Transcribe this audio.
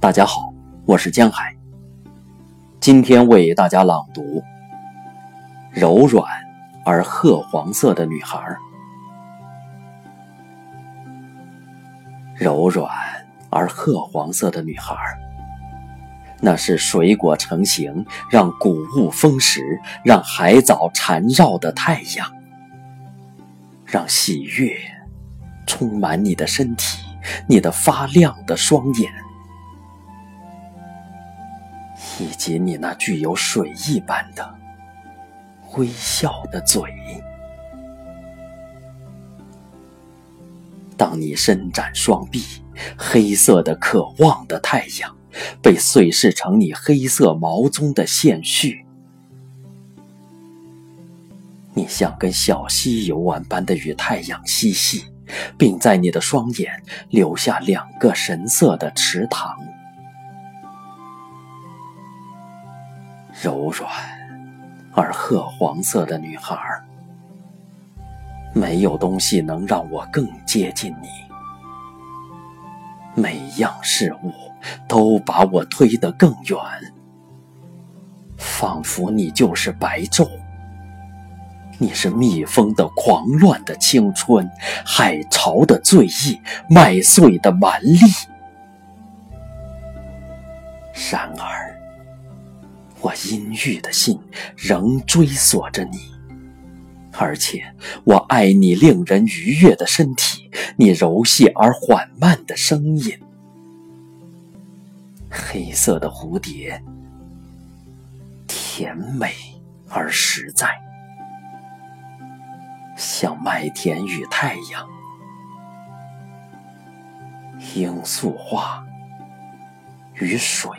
大家好，我是江海。今天为大家朗读《柔软而褐黄色的女孩》。柔软而褐黄色的女孩，那是水果成型，让谷物丰实，让海藻缠绕的太阳，让喜悦充满你的身体，你的发亮的双眼。以及你那具有水一般的微笑的嘴。当你伸展双臂，黑色的渴望的太阳被碎饰成你黑色毛鬃的线絮，你像跟小溪游玩般的与太阳嬉戏，并在你的双眼留下两个神色的池塘。柔软而褐黄色的女孩，没有东西能让我更接近你。每样事物都把我推得更远，仿佛你就是白昼。你是蜜蜂的狂乱的青春，海潮的醉意，麦穗的蛮力。然而。我阴郁的心仍追索着你，而且我爱你令人愉悦的身体，你柔细而缓慢的声音。黑色的蝴蝶，甜美而实在，像麦田与太阳，罂粟花与水。